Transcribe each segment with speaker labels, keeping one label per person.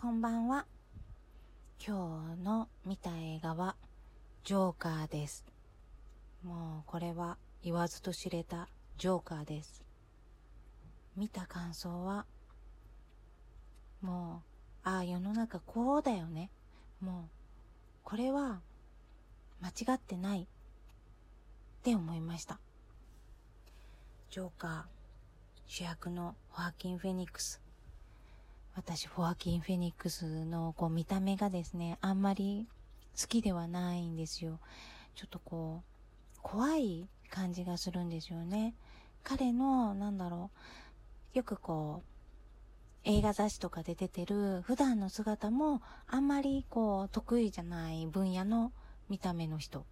Speaker 1: こんばんは。今日の見た映画は、ジョーカーです。もうこれは言わずと知れたジョーカーです。見た感想は、もう、ああ、世の中こうだよね。もう、これは間違ってないって思いました。ジョーカー、主役のホアキン・フェニックス。私、ホアキン・フェニックスのこう見た目がですね、あんまり好きではないんですよ。ちょっとこう、怖い感じがするんですよね。彼の、なんだろう、よくこう、映画雑誌とかで出てる普段の姿もあんまりこう得意じゃない分野の見た目の人。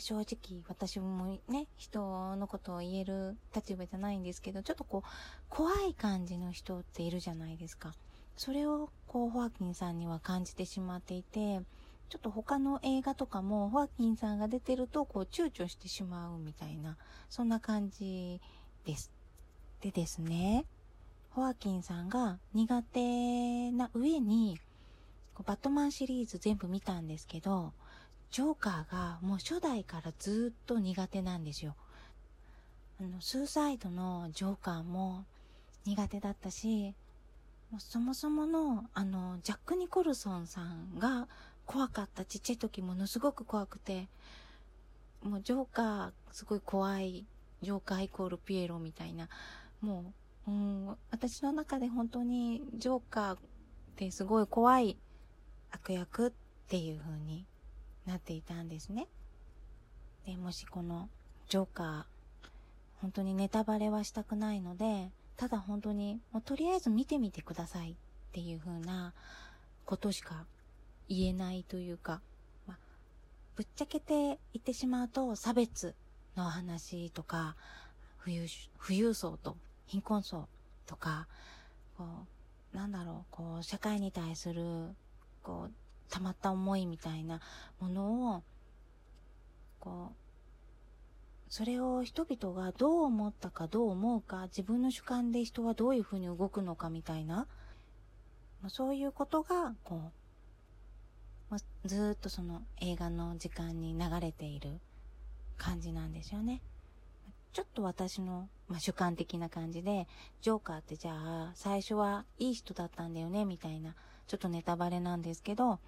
Speaker 1: 正直私もね、人のことを言える立場じゃないんですけど、ちょっとこう、怖い感じの人っているじゃないですか。それをこう、ホアキンさんには感じてしまっていて、ちょっと他の映画とかも、ホアキンさんが出てると、こう、躊躇してしまうみたいな、そんな感じです。でですね、ホアキンさんが苦手な上に、バットマンシリーズ全部見たんですけど、ジョーカーがもう初代からずっと苦手なんですよ。あの、スーサイドのジョーカーも苦手だったし、そもそもの、あの、ジャック・ニコルソンさんが怖かった。ちっちゃい時ものすごく怖くて、もうジョーカーすごい怖い、ジョーカーイコールピエロみたいな、もう、うん、私の中で本当にジョーカーってすごい怖い悪役っていう風になっていたんですね。で、もしこのジョーカー、本当にネタバレはしたくないので、ただ本当に、もうとりあえず見てみてくださいっていう風なことしか言えないというか、まぶっちゃけて言ってしまうと差別の話とか、富裕、富裕層と貧困層とか、こう、なんだろう、こう、社会に対する、こう、溜まった思いみたいなものを、こう、それを人々がどう思ったかどう思うか、自分の主観で人はどういうふうに動くのかみたいな、そういうことが、こう、ずっとその映画の時間に流れている感じなんですよね。ちょっと私の、まあ、主観的な感じで、ジョーカーってじゃあ、最初はいい人だったんだよね、みたいな、ちょっとネタバレなんですけど、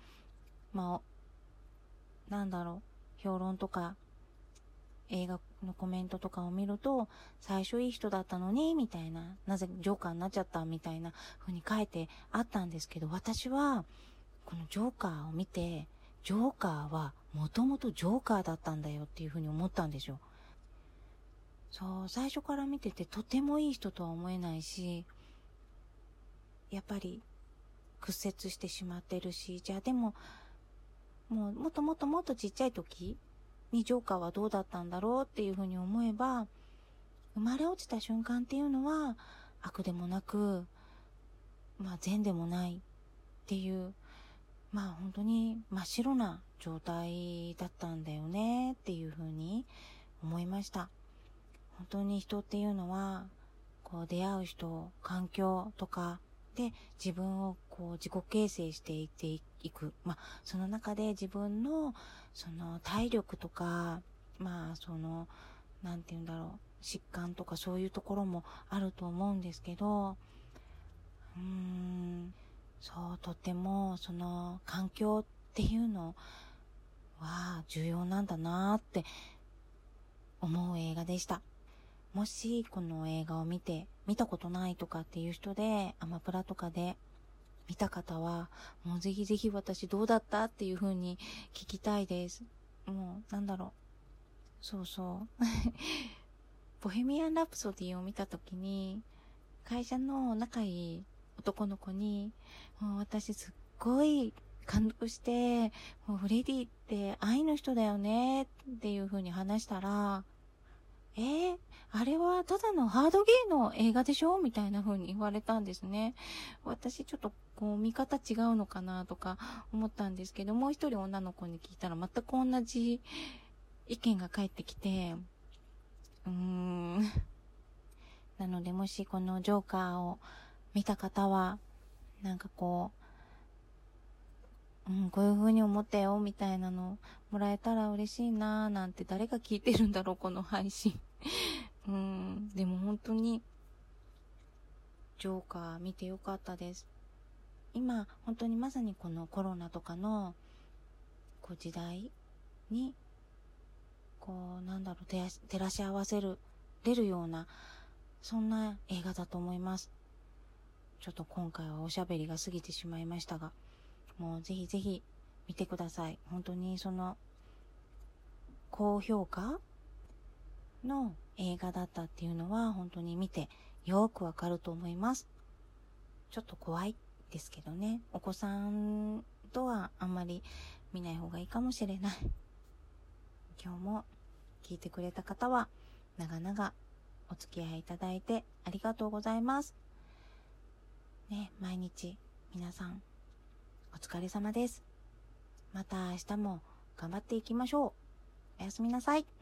Speaker 1: まあ、なんだろう、評論とか、映画のコメントとかを見ると、最初いい人だったのに、みたいな、なぜジョーカーになっちゃった、みたいな風に書いてあったんですけど、私は、このジョーカーを見て、ジョーカーはもともとジョーカーだったんだよっていう風に思ったんですよ。そう、最初から見ててとてもいい人とは思えないし、やっぱり屈折してしまってるし、じゃあでも、もうもっともっともっとちっちゃい時にジョーカーはどうだったんだろうっていうふうに思えば、生まれ落ちた瞬間っていうのは悪でもなく、まあ善でもないっていう、まあ本当に真っ白な状態だったんだよねっていうふうに思いました。本当に人っていうのは、こう出会う人、環境とかで自分をこう自己形成していっていく。まあ、その中で自分のその体力とか、まあ、その、なんて言うんだろう、疾患とかそういうところもあると思うんですけど、うーん、そう、とてもその環境っていうのは重要なんだなって思う映画でした。もしこの映画を見て、見たことないとかっていう人で、アマプラとかで見た方は、もうぜひぜひ私どうだったっていう風に聞きたいです。もう、なんだろう。そうそう。ボヘミアン・ラプソディを見たときに、会社の仲いい男の子に、もう私すっごい感動して、もうフレディって愛の人だよねっていう風に話したら、えー、あれはただのハードゲーの映画でしょみたいな風に言われたんですね。私ちょっとこう見方違うのかなとか思ったんですけど、もう一人女の子に聞いたら全く同じ意見が返ってきて、うーん。なのでもしこのジョーカーを見た方は、なんかこう、うん、こういう風に思ったよ、みたいなのもらえたら嬉しいなーなんて誰が聞いてるんだろう、この配信。うん、でも本当に、ジョーカー見てよかったです。今、本当にまさにこのコロナとかの、こう時代に、こう、なんだろう、照らし合わせる、出るような、そんな映画だと思います。ちょっと今回はおしゃべりが過ぎてしまいましたが、もうぜひぜひ見てください。本当にその、高評価の映画だったっていうのは本当に見てよくわかると思います。ちょっと怖いですけどね。お子さんとはあんまり見ない方がいいかもしれない。今日も聞いてくれた方は長々お付き合いいただいてありがとうございます。ね、毎日皆さんお疲れ様です。また明日も頑張っていきましょう。おやすみなさい。